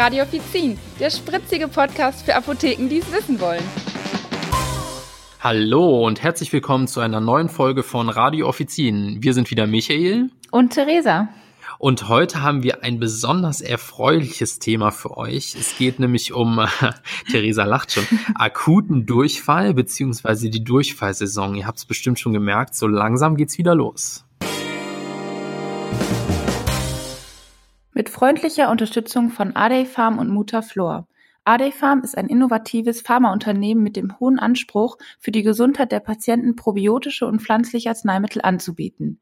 Radio Offizin, der spritzige Podcast für Apotheken, die es wissen wollen. Hallo und herzlich willkommen zu einer neuen Folge von Radio Offizin. Wir sind wieder Michael und Theresa. Und heute haben wir ein besonders erfreuliches Thema für euch. Es geht nämlich um, äh, Theresa lacht schon, akuten Durchfall beziehungsweise die Durchfallsaison. Ihr habt es bestimmt schon gemerkt, so langsam geht's wieder los. Mit freundlicher Unterstützung von Adey Farm und Mutaflor. Adey Farm ist ein innovatives Pharmaunternehmen mit dem hohen Anspruch, für die Gesundheit der Patienten probiotische und pflanzliche Arzneimittel anzubieten.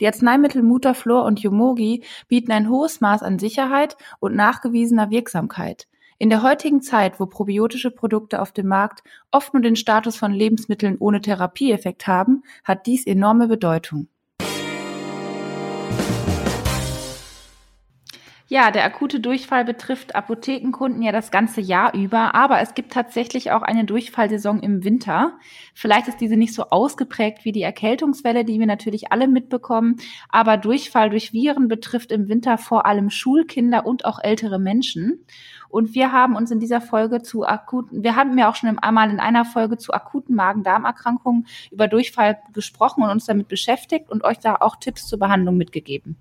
Die Arzneimittel Mutaflor und Yomogi bieten ein hohes Maß an Sicherheit und nachgewiesener Wirksamkeit. In der heutigen Zeit, wo probiotische Produkte auf dem Markt oft nur den Status von Lebensmitteln ohne Therapieeffekt haben, hat dies enorme Bedeutung. Ja, der akute Durchfall betrifft Apothekenkunden ja das ganze Jahr über, aber es gibt tatsächlich auch eine Durchfallsaison im Winter. Vielleicht ist diese nicht so ausgeprägt wie die Erkältungswelle, die wir natürlich alle mitbekommen, aber Durchfall durch Viren betrifft im Winter vor allem Schulkinder und auch ältere Menschen. Und wir haben uns in dieser Folge zu akuten, wir haben ja auch schon einmal in einer Folge zu akuten Magen-Darm-Erkrankungen über Durchfall gesprochen und uns damit beschäftigt und euch da auch Tipps zur Behandlung mitgegeben.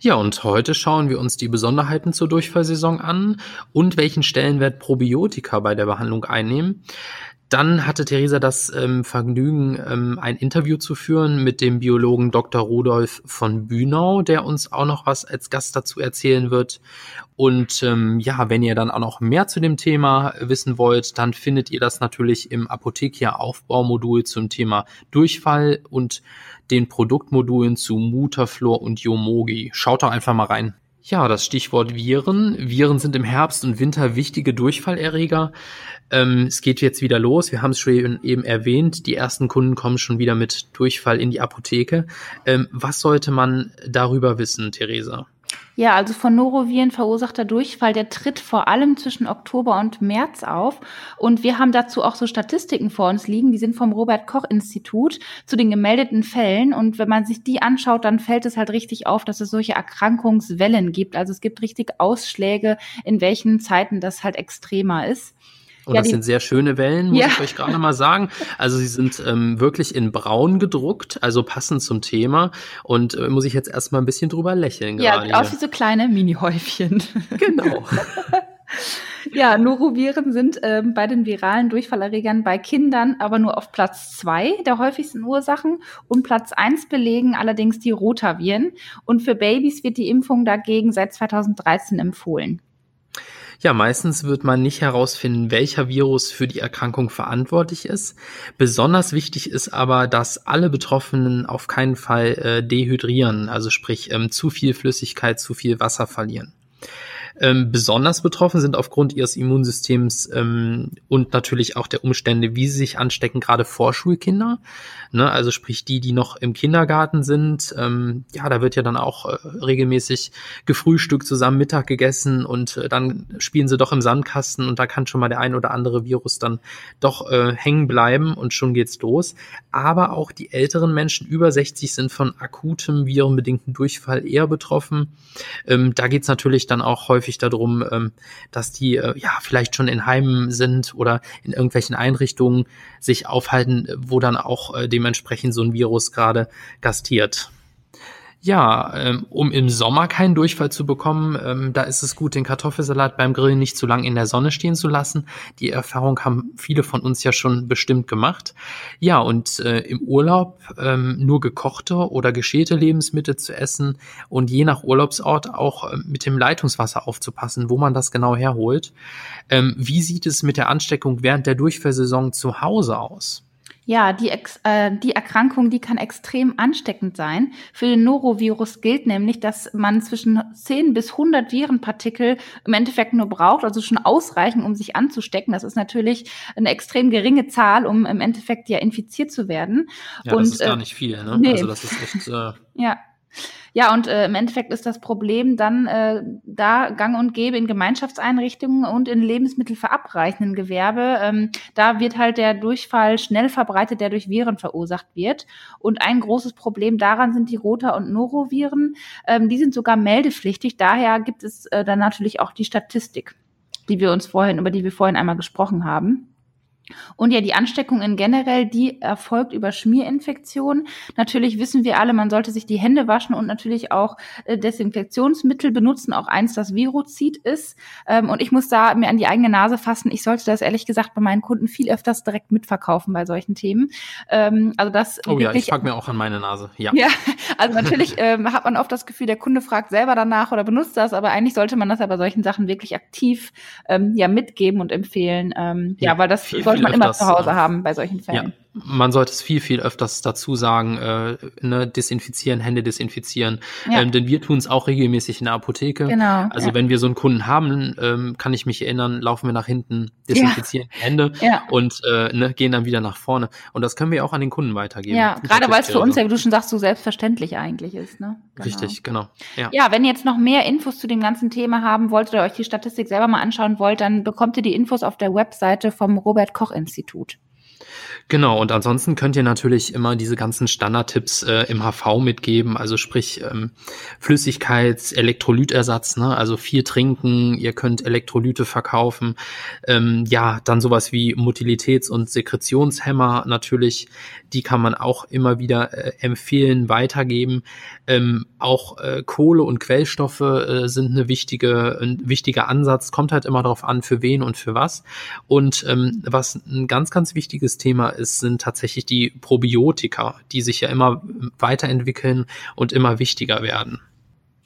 Ja, und heute schauen wir uns die Besonderheiten zur Durchfallsaison an und welchen Stellenwert Probiotika bei der Behandlung einnehmen. Dann hatte Theresa das ähm, Vergnügen, ähm, ein Interview zu führen mit dem Biologen Dr. Rudolf von Bühnau, der uns auch noch was als Gast dazu erzählen wird. Und ähm, ja, wenn ihr dann auch noch mehr zu dem Thema wissen wollt, dann findet ihr das natürlich im Apothekia Aufbaumodul zum Thema Durchfall und den Produktmodulen zu Mutaflor und Yomogi. Schaut doch einfach mal rein. Ja, das Stichwort Viren. Viren sind im Herbst und Winter wichtige Durchfallerreger. Ähm, es geht jetzt wieder los. Wir haben es schon eben erwähnt. Die ersten Kunden kommen schon wieder mit Durchfall in die Apotheke. Ähm, was sollte man darüber wissen, Theresa? Ja, also von Noroviren verursachter Durchfall, der tritt vor allem zwischen Oktober und März auf. Und wir haben dazu auch so Statistiken vor uns liegen, die sind vom Robert Koch Institut zu den gemeldeten Fällen. Und wenn man sich die anschaut, dann fällt es halt richtig auf, dass es solche Erkrankungswellen gibt. Also es gibt richtig Ausschläge, in welchen Zeiten das halt extremer ist. Und ja, das sind sehr schöne Wellen, muss ja. ich euch gerade mal sagen. Also sie sind ähm, wirklich in braun gedruckt, also passend zum Thema. Und äh, muss ich jetzt erstmal ein bisschen drüber lächeln. Ja, gerade aus wie so kleine Mini-Häufchen. Genau. ja, Noroviren sind ähm, bei den viralen Durchfallerregern bei Kindern aber nur auf Platz zwei der häufigsten Ursachen und Platz eins belegen allerdings die Rotaviren. Und für Babys wird die Impfung dagegen seit 2013 empfohlen. Ja, meistens wird man nicht herausfinden, welcher Virus für die Erkrankung verantwortlich ist. Besonders wichtig ist aber, dass alle Betroffenen auf keinen Fall äh, dehydrieren, also sprich ähm, zu viel Flüssigkeit, zu viel Wasser verlieren. Ähm, besonders betroffen sind aufgrund ihres Immunsystems ähm, und natürlich auch der Umstände, wie sie sich anstecken, gerade Vorschulkinder. Ne? Also sprich die, die noch im Kindergarten sind. Ähm, ja, da wird ja dann auch äh, regelmäßig gefrühstückt, zusammen Mittag gegessen und äh, dann spielen sie doch im Sandkasten und da kann schon mal der ein oder andere Virus dann doch äh, hängen bleiben und schon geht's los. Aber auch die älteren Menschen über 60 sind von akutem virenbedingten Durchfall eher betroffen. Ähm, da geht's natürlich dann auch häufig häufig darum, ähm, dass die äh, ja vielleicht schon in Heimen sind oder in irgendwelchen Einrichtungen sich aufhalten, wo dann auch äh, dementsprechend so ein Virus gerade gastiert. Ja, ähm, um im Sommer keinen Durchfall zu bekommen, ähm, da ist es gut, den Kartoffelsalat beim Grillen nicht zu lang in der Sonne stehen zu lassen. Die Erfahrung haben viele von uns ja schon bestimmt gemacht. Ja, und äh, im Urlaub ähm, nur gekochte oder geschälte Lebensmittel zu essen und je nach Urlaubsort auch äh, mit dem Leitungswasser aufzupassen, wo man das genau herholt. Ähm, wie sieht es mit der Ansteckung während der Durchfallsaison zu Hause aus? Ja, die, äh, die Erkrankung, die kann extrem ansteckend sein. Für den Norovirus gilt nämlich, dass man zwischen 10 bis 100 Virenpartikel im Endeffekt nur braucht, also schon ausreichen, um sich anzustecken. Das ist natürlich eine extrem geringe Zahl, um im Endeffekt ja infiziert zu werden. Ja, Und, das ist gar äh, nicht viel. Ne? Nee. Also das ist echt. Äh ja. Ja, und äh, im Endeffekt ist das Problem dann äh, da gang und gäbe in Gemeinschaftseinrichtungen und in lebensmittelverabreichenden Gewerbe. Ähm, da wird halt der Durchfall schnell verbreitet, der durch Viren verursacht wird. Und ein großes Problem daran sind die Rota- und Noroviren. Ähm, die sind sogar meldepflichtig. Daher gibt es äh, dann natürlich auch die Statistik, die wir uns vorhin, über die wir vorhin einmal gesprochen haben. Und ja, die Ansteckung in generell, die erfolgt über Schmierinfektionen. Natürlich wissen wir alle, man sollte sich die Hände waschen und natürlich auch äh, Desinfektionsmittel benutzen, auch eins, das Virozid ist. Ähm, und ich muss da mir an die eigene Nase fassen. Ich sollte das ehrlich gesagt bei meinen Kunden viel öfters direkt mitverkaufen bei solchen Themen. Ähm, also das oh ja, ich pack mir auch an meine Nase. Ja, ja also natürlich ähm, hat man oft das Gefühl, der Kunde fragt selber danach oder benutzt das, aber eigentlich sollte man das ja bei solchen Sachen wirklich aktiv ja mitgeben und empfehlen. Ja, ja, weil das sollte man immer zu Hause haben bei solchen Fällen. Man sollte es viel, viel öfters dazu sagen, äh, ne, desinfizieren, Hände desinfizieren. Ja. Ähm, denn wir tun es auch regelmäßig in der Apotheke. Genau. Also ja. wenn wir so einen Kunden haben, ähm, kann ich mich erinnern, laufen wir nach hinten, desinfizieren ja. Hände und äh, ne, gehen dann wieder nach vorne. Und das können wir auch an den Kunden weitergeben. Ja, gerade weil es für uns, ja, wie du schon sagst, so selbstverständlich eigentlich ist. Ne? Genau. Richtig, genau. Ja. ja, wenn ihr jetzt noch mehr Infos zu dem ganzen Thema haben wollt oder euch die Statistik selber mal anschauen wollt, dann bekommt ihr die Infos auf der Webseite vom Robert Koch Institut. Genau, und ansonsten könnt ihr natürlich immer diese ganzen Standardtipps äh, im HV mitgeben, also sprich ähm, Flüssigkeits-, Elektrolytersatz, ne? also viel trinken, ihr könnt Elektrolyte verkaufen, ähm, ja, dann sowas wie Motilitäts- und Sekretionshemmer natürlich, die kann man auch immer wieder äh, empfehlen, weitergeben. Ähm, auch äh, Kohle und Quellstoffe äh, sind eine wichtige, ein wichtiger Ansatz, kommt halt immer darauf an, für wen und für was. Und ähm, was ein ganz, ganz wichtiges Thema ist, sind tatsächlich die Probiotika, die sich ja immer weiterentwickeln und immer wichtiger werden.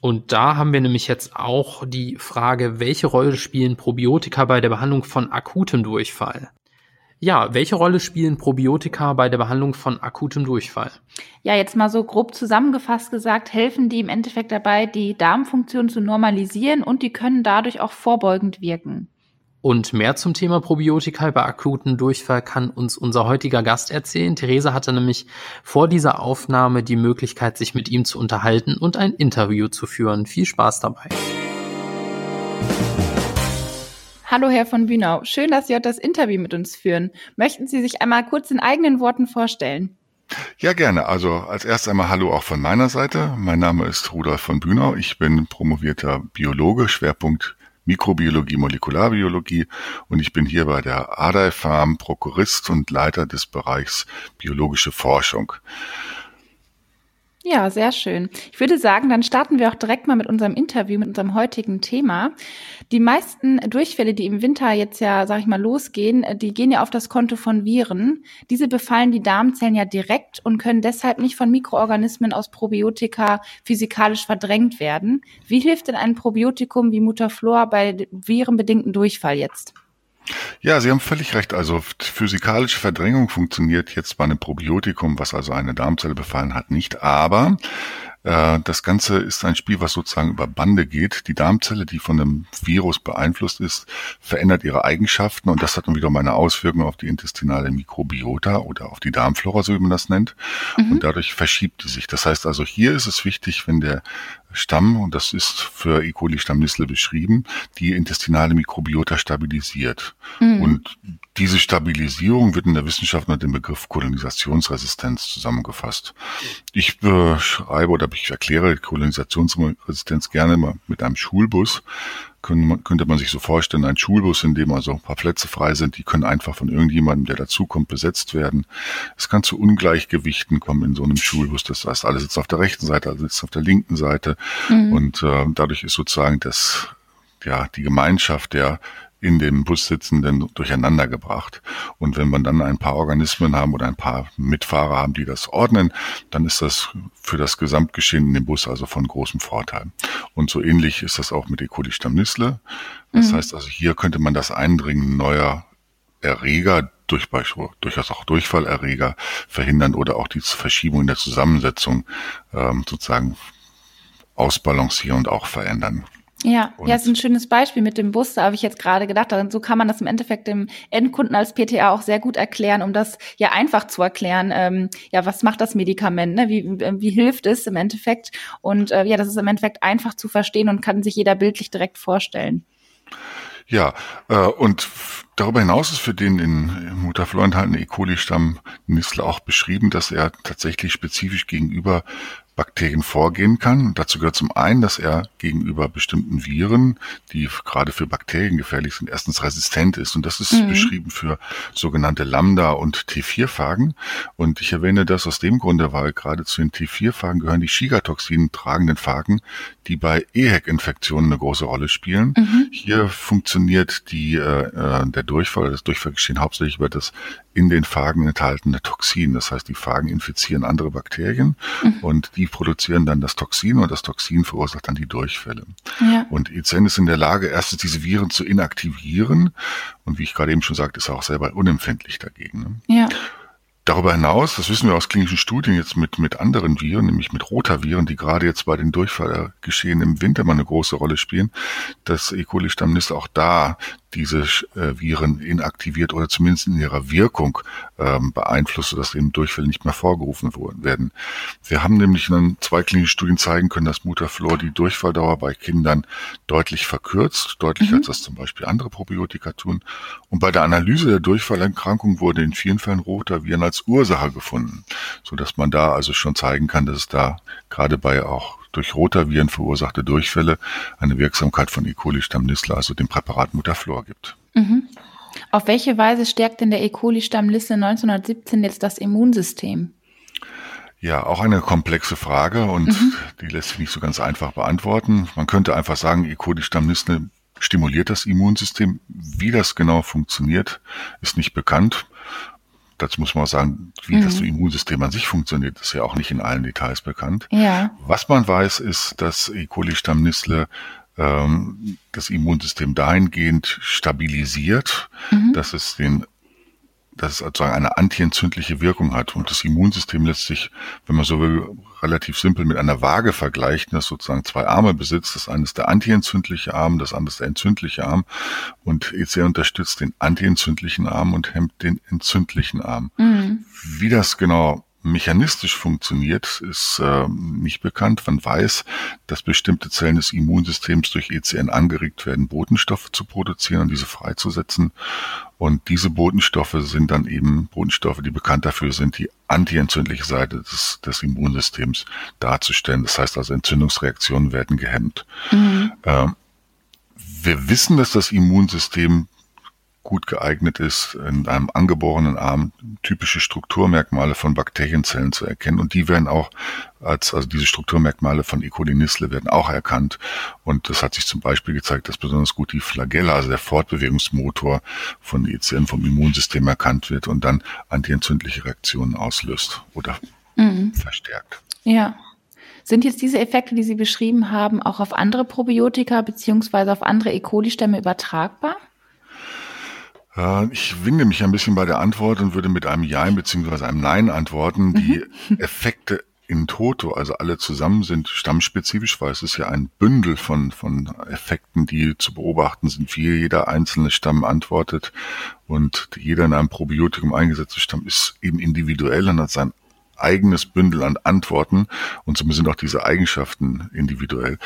Und da haben wir nämlich jetzt auch die Frage, welche Rolle spielen Probiotika bei der Behandlung von akutem Durchfall? Ja, welche Rolle spielen Probiotika bei der Behandlung von akutem Durchfall? Ja, jetzt mal so grob zusammengefasst gesagt, helfen die im Endeffekt dabei, die Darmfunktion zu normalisieren und die können dadurch auch vorbeugend wirken. Und mehr zum Thema Probiotika bei akuten Durchfall kann uns unser heutiger Gast erzählen. Therese hatte nämlich vor dieser Aufnahme die Möglichkeit, sich mit ihm zu unterhalten und ein Interview zu führen. Viel Spaß dabei. Hallo, Herr von Bünau. Schön, dass Sie heute das Interview mit uns führen. Möchten Sie sich einmal kurz in eigenen Worten vorstellen? Ja, gerne. Also als erstes einmal Hallo auch von meiner Seite. Mein Name ist Rudolf von Bünau. Ich bin promovierter Biologe, Schwerpunkt Mikrobiologie, Molekularbiologie und ich bin hier bei der Adai Farm Prokurist und Leiter des Bereichs biologische Forschung. Ja, sehr schön. Ich würde sagen, dann starten wir auch direkt mal mit unserem Interview, mit unserem heutigen Thema. Die meisten Durchfälle, die im Winter jetzt ja, sag ich mal, losgehen, die gehen ja auf das Konto von Viren. Diese befallen die Darmzellen ja direkt und können deshalb nicht von Mikroorganismen aus Probiotika physikalisch verdrängt werden. Wie hilft denn ein Probiotikum wie Mutaflor bei virenbedingten Durchfall jetzt? Ja, Sie haben völlig recht. Also physikalische Verdrängung funktioniert jetzt bei einem Probiotikum, was also eine Darmzelle befallen hat, nicht. Aber äh, das Ganze ist ein Spiel, was sozusagen über Bande geht. Die Darmzelle, die von einem Virus beeinflusst ist, verändert ihre Eigenschaften und das hat dann wiederum eine Auswirkung auf die intestinale Mikrobiota oder auf die Darmflora, so wie man das nennt. Mhm. Und dadurch verschiebt die sich. Das heißt also, hier ist es wichtig, wenn der Stamm, und das ist für E. coli Stammnissle beschrieben, die intestinale Mikrobiota stabilisiert. Mhm. Und diese Stabilisierung wird in der Wissenschaft mit dem Begriff Kolonisationsresistenz zusammengefasst. Ich beschreibe oder ich erkläre Kolonisationsresistenz gerne mal mit einem Schulbus. Könnte man sich so vorstellen, ein Schulbus, in dem also ein paar Plätze frei sind, die können einfach von irgendjemandem, der dazukommt, besetzt werden. Es kann zu Ungleichgewichten kommen in so einem Schulbus. Das heißt, alle sitzen auf der rechten Seite, alle sitzen auf der linken Seite. Mhm. Und äh, dadurch ist sozusagen das ja, die Gemeinschaft der in dem Bus sitzenden durcheinander gebracht. Und wenn man dann ein paar Organismen haben oder ein paar Mitfahrer haben, die das ordnen, dann ist das für das Gesamtgeschehen in dem Bus also von großem Vorteil. Und so ähnlich ist das auch mit E. coli Stammnissle. Das mhm. heißt also, hier könnte man das Eindringen neuer Erreger durch, durchaus auch Durchfallerreger verhindern oder auch die Verschiebung in der Zusammensetzung ähm, sozusagen ausbalancieren und auch verändern. Ja, und ja, ist ein schönes Beispiel mit dem Bus, da habe ich jetzt gerade gedacht. Und so kann man das im Endeffekt dem Endkunden als PTA auch sehr gut erklären, um das ja einfach zu erklären. Ähm, ja, was macht das Medikament? Ne? Wie, wie hilft es im Endeffekt? Und äh, ja, das ist im Endeffekt einfach zu verstehen und kann sich jeder bildlich direkt vorstellen. Ja, äh, und darüber hinaus ist für den in Mutaflor enthaltenen E. coli-Stamm Nissler auch beschrieben, dass er tatsächlich spezifisch gegenüber Bakterien vorgehen kann. dazu gehört zum einen, dass er gegenüber bestimmten Viren, die gerade für Bakterien gefährlich sind, erstens resistent ist. Und das ist mhm. beschrieben für sogenannte Lambda- und T4-Phagen. Und ich erwähne das aus dem Grunde, weil gerade zu den T4-Phagen gehören die Shigatoxin tragenden Phagen, die bei EHEC-Infektionen eine große Rolle spielen. Mhm. Hier funktioniert die, äh, äh der Durchfall, das Durchfallgeschehen hauptsächlich über das in den Phagen enthaltene Toxin. Das heißt, die Phagen infizieren andere Bakterien mhm. und die produzieren dann das Toxin und das Toxin verursacht dann die Durchfälle. Ja. Und ECN ist in der Lage, erstens diese Viren zu inaktivieren und wie ich gerade eben schon sagte, ist er auch selber unempfindlich dagegen. Ne? Ja. Darüber hinaus, das wissen wir aus klinischen Studien jetzt mit, mit anderen Viren, nämlich mit Rotaviren, die gerade jetzt bei den Durchfallgeschehen im Winter mal eine große Rolle spielen, dass E. coli-Stammnisse auch da diese äh, Viren inaktiviert oder zumindest in ihrer Wirkung ähm, beeinflusst, sodass eben Durchfälle nicht mehr vorgerufen werden. Wir haben nämlich in zwei klinischen Studien zeigen können, dass Mutaflor die Durchfalldauer bei Kindern deutlich verkürzt, deutlicher mhm. als das zum Beispiel andere Probiotika tun. Und bei der Analyse der Durchfallerkrankung wurde in vielen Fällen Rotaviren als Ursache gefunden, so dass man da also schon zeigen kann, dass es da gerade bei auch durch Rotaviren verursachte Durchfälle eine Wirksamkeit von E. coli Stamm Nissler, also dem Präparat Mutaflor gibt. Mhm. Auf welche Weise stärkt denn der E. coli Stamm Nissler 1917 jetzt das Immunsystem? Ja, auch eine komplexe Frage und mhm. die lässt sich nicht so ganz einfach beantworten. Man könnte einfach sagen, E. coli Stamm Nissler stimuliert das Immunsystem. Wie das genau funktioniert, ist nicht bekannt dazu muss man auch sagen, wie mhm. das Immunsystem an sich funktioniert, ist ja auch nicht in allen Details bekannt. Ja. Was man weiß, ist, dass E. coli Stammnissle ähm, das Immunsystem dahingehend stabilisiert, mhm. dass es den dass es sozusagen eine antientzündliche Wirkung hat. Und das Immunsystem lässt sich, wenn man so will, relativ simpel mit einer Waage vergleichen, das sozusagen zwei Arme besitzt. Das eine ist der antientzündliche Arm, das andere ist der entzündliche Arm. Und EC unterstützt den antientzündlichen Arm und hemmt den entzündlichen Arm. Mhm. Wie das genau mechanistisch funktioniert, ist äh, nicht bekannt. Man weiß, dass bestimmte Zellen des Immunsystems durch ECN angeregt werden, Botenstoffe zu produzieren und diese freizusetzen. Und diese Botenstoffe sind dann eben Botenstoffe, die bekannt dafür sind, die antientzündliche Seite des, des Immunsystems darzustellen. Das heißt also, Entzündungsreaktionen werden gehemmt. Mhm. Äh, wir wissen, dass das Immunsystem gut geeignet ist, in einem angeborenen Arm typische Strukturmerkmale von Bakterienzellen zu erkennen. Und die werden auch als, also diese Strukturmerkmale von E. coli Nissle werden auch erkannt. Und das hat sich zum Beispiel gezeigt, dass besonders gut die Flagella, also der Fortbewegungsmotor von ECN vom Immunsystem erkannt wird und dann antientzündliche Reaktionen auslöst oder mhm. verstärkt. Ja. Sind jetzt diese Effekte, die Sie beschrieben haben, auch auf andere Probiotika beziehungsweise auf andere E. coli-Stämme übertragbar? Ich winde mich ein bisschen bei der Antwort und würde mit einem Ja bzw. einem Nein antworten. Die mhm. Effekte in Toto, also alle zusammen, sind stammspezifisch, weil es ist ja ein Bündel von, von Effekten, die zu beobachten sind, wie jeder einzelne Stamm antwortet. Und jeder in einem Probiotikum eingesetzte Stamm ist eben individuell und hat sein eigenes Bündel an Antworten und somit sind auch diese Eigenschaften individuell.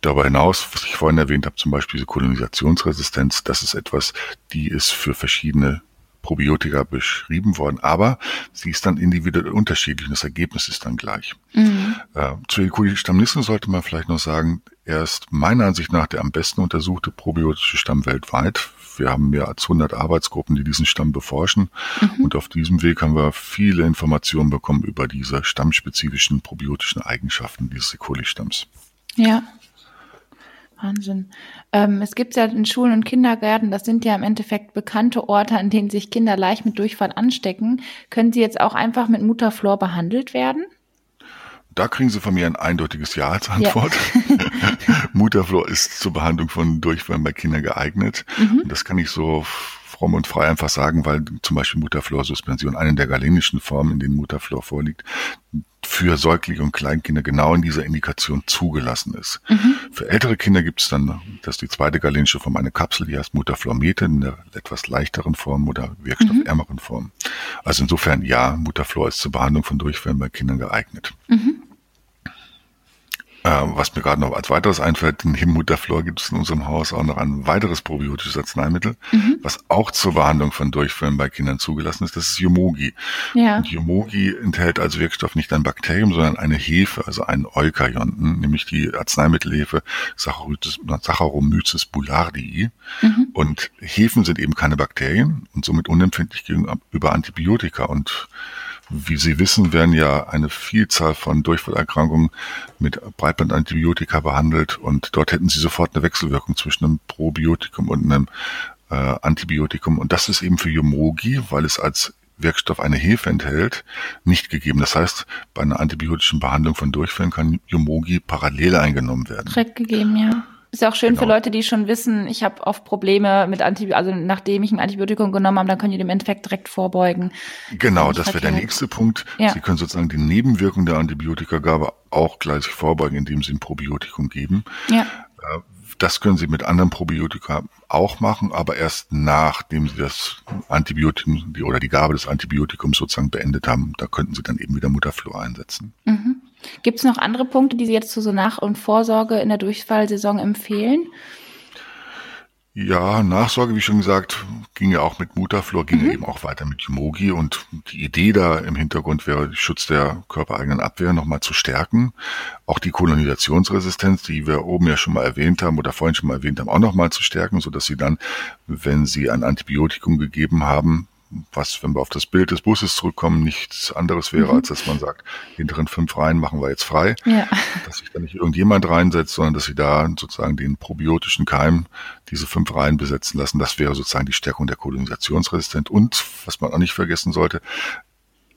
Darüber hinaus, was ich vorhin erwähnt habe, zum Beispiel diese Kolonisationsresistenz, das ist etwas, die ist für verschiedene Probiotika beschrieben worden, aber sie ist dann individuell unterschiedlich und das Ergebnis ist dann gleich. Mhm. Äh, zu Eliculi-Stammnissen sollte man vielleicht noch sagen, er ist meiner Ansicht nach der am besten untersuchte probiotische Stamm weltweit. Wir haben mehr als 100 Arbeitsgruppen, die diesen Stamm beforschen mhm. und auf diesem Weg haben wir viele Informationen bekommen über diese stammspezifischen probiotischen Eigenschaften dieses E. coli-Stamms. Ja, Wahnsinn. Ähm, es gibt ja in Schulen und Kindergärten, das sind ja im Endeffekt bekannte Orte, an denen sich Kinder leicht mit Durchfall anstecken. Können sie jetzt auch einfach mit Mutterflor behandelt werden? Da kriegen Sie von mir ein eindeutiges Ja als Antwort. Ja. Mutterflor ist zur Behandlung von Durchfall bei Kindern geeignet. Mhm. Das kann ich so fromm und frei einfach sagen, weil zum Beispiel Mutterflorsuspension, eine der galenischen Formen, in denen Mutterflor vorliegt, für Säuglinge und Kleinkinder genau in dieser Indikation zugelassen ist. Mhm. Für ältere Kinder gibt es dann, das ist die zweite galenische Form, eine Kapsel, die heißt Mutaflormete in der etwas leichteren Form oder wirkstoffärmeren mhm. Form. Also insofern ja, Mutaflor ist zur Behandlung von Durchfällen bei Kindern geeignet. Mhm. Äh, was mir gerade noch als weiteres einfällt, neben Mutterflor gibt es in unserem Haus auch noch ein weiteres probiotisches Arzneimittel, mhm. was auch zur Behandlung von Durchfällen bei Kindern zugelassen ist. Das ist Yomogi. Ja. Und Yomogi enthält als Wirkstoff nicht ein Bakterium, sondern eine Hefe, also einen Eukarionten, nämlich die Arzneimittelhefe Saccharomyces boulardii. Mhm. Und Hefen sind eben keine Bakterien und somit unempfindlich gegenüber Antibiotika und wie Sie wissen, werden ja eine Vielzahl von Durchfallerkrankungen mit Breitbandantibiotika behandelt und dort hätten Sie sofort eine Wechselwirkung zwischen einem Probiotikum und einem äh, Antibiotikum. Und das ist eben für Yomogi, weil es als Wirkstoff eine Hefe enthält, nicht gegeben. Das heißt, bei einer antibiotischen Behandlung von Durchfällen kann Yomogi parallel eingenommen werden. Direkt gegeben, ja. Ist ja auch schön genau. für Leute, die schon wissen, ich habe oft Probleme mit Antibiotika, also nachdem ich ein Antibiotikum genommen habe, dann können die dem Endeffekt direkt vorbeugen. Genau, das wäre der nächste Punkt. Ja. Sie können sozusagen die Nebenwirkung der Antibiotikagabe auch gleich vorbeugen, indem Sie ein Probiotikum geben. Ja. Äh, das können Sie mit anderen Probiotika auch machen, aber erst nachdem Sie das Antibiotikum die, oder die Gabe des Antibiotikums sozusagen beendet haben. Da könnten Sie dann eben wieder Mutterflur einsetzen. Mhm. Gibt es noch andere Punkte, die Sie jetzt zu so Nach- und Vorsorge in der Durchfallsaison empfehlen? Ja, Nachsorge, wie schon gesagt, ging ja auch mit Mutaflor, ging mhm. ja eben auch weiter mit Yumogi und die Idee da im Hintergrund wäre, den Schutz der körpereigenen Abwehr nochmal zu stärken. Auch die Kolonisationsresistenz, die wir oben ja schon mal erwähnt haben oder vorhin schon mal erwähnt haben, auch nochmal zu stärken, sodass sie dann, wenn sie ein Antibiotikum gegeben haben, was, wenn wir auf das Bild des Busses zurückkommen, nichts anderes wäre, mhm. als dass man sagt, hinteren fünf Reihen machen wir jetzt frei. Ja. Dass sich da nicht irgendjemand reinsetzt, sondern dass sie da sozusagen den probiotischen Keim diese fünf Reihen besetzen lassen. Das wäre sozusagen die Stärkung der Kolonisationsresistenz. Und, was man auch nicht vergessen sollte,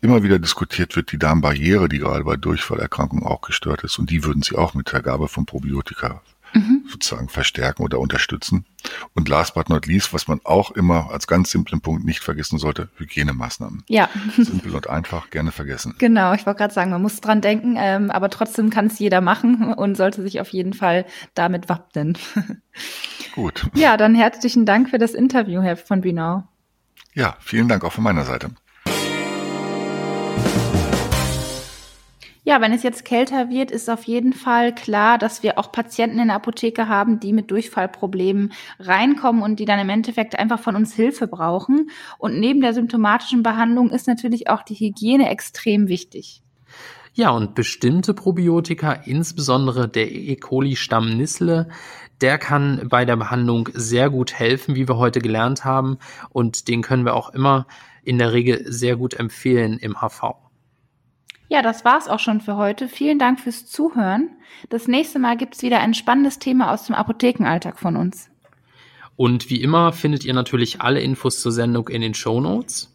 immer wieder diskutiert wird die Darmbarriere, die gerade bei Durchfallerkrankungen auch gestört ist. Und die würden sie auch mit der Gabe von Probiotika mhm. sozusagen verstärken oder unterstützen. Und last but not least, was man auch immer als ganz simplen Punkt nicht vergessen sollte, Hygienemaßnahmen. Ja. Simpel und einfach, gerne vergessen. Genau, ich wollte gerade sagen, man muss dran denken, ähm, aber trotzdem kann es jeder machen und sollte sich auf jeden Fall damit wappnen. Gut. Ja, dann herzlichen Dank für das Interview, Herr von Bühnau. Ja, vielen Dank auch von meiner Seite. Ja, wenn es jetzt kälter wird, ist auf jeden Fall klar, dass wir auch Patienten in der Apotheke haben, die mit Durchfallproblemen reinkommen und die dann im Endeffekt einfach von uns Hilfe brauchen. Und neben der symptomatischen Behandlung ist natürlich auch die Hygiene extrem wichtig. Ja, und bestimmte Probiotika, insbesondere der E. coli-Stamm Nissle, der kann bei der Behandlung sehr gut helfen, wie wir heute gelernt haben. Und den können wir auch immer in der Regel sehr gut empfehlen im HV. Ja, das war's auch schon für heute. Vielen Dank fürs Zuhören. Das nächste Mal gibt's wieder ein spannendes Thema aus dem Apothekenalltag von uns. Und wie immer findet ihr natürlich alle Infos zur Sendung in den Show Notes.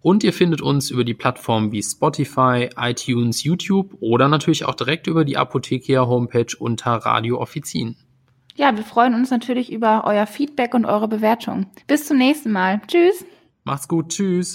Und ihr findet uns über die Plattformen wie Spotify, iTunes, YouTube oder natürlich auch direkt über die Apothekia Homepage unter Radio Offizin. Ja, wir freuen uns natürlich über euer Feedback und eure Bewertung. Bis zum nächsten Mal. Tschüss. Macht's gut. Tschüss.